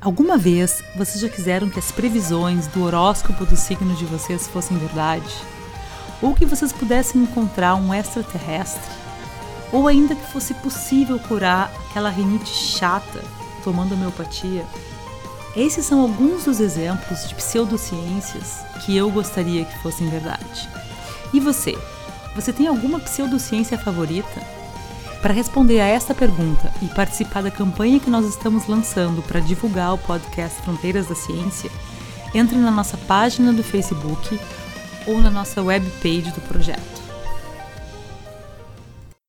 Alguma vez vocês já quiseram que as previsões do horóscopo do signo de vocês fossem verdade? Ou que vocês pudessem encontrar um extraterrestre? Ou ainda que fosse possível curar aquela rinite chata tomando homeopatia? Esses são alguns dos exemplos de pseudociências que eu gostaria que fossem verdade. E você? Você tem alguma pseudociência favorita? Para responder a esta pergunta e participar da campanha que nós estamos lançando para divulgar o podcast Fronteiras da Ciência, entre na nossa página do Facebook ou na nossa webpage do projeto.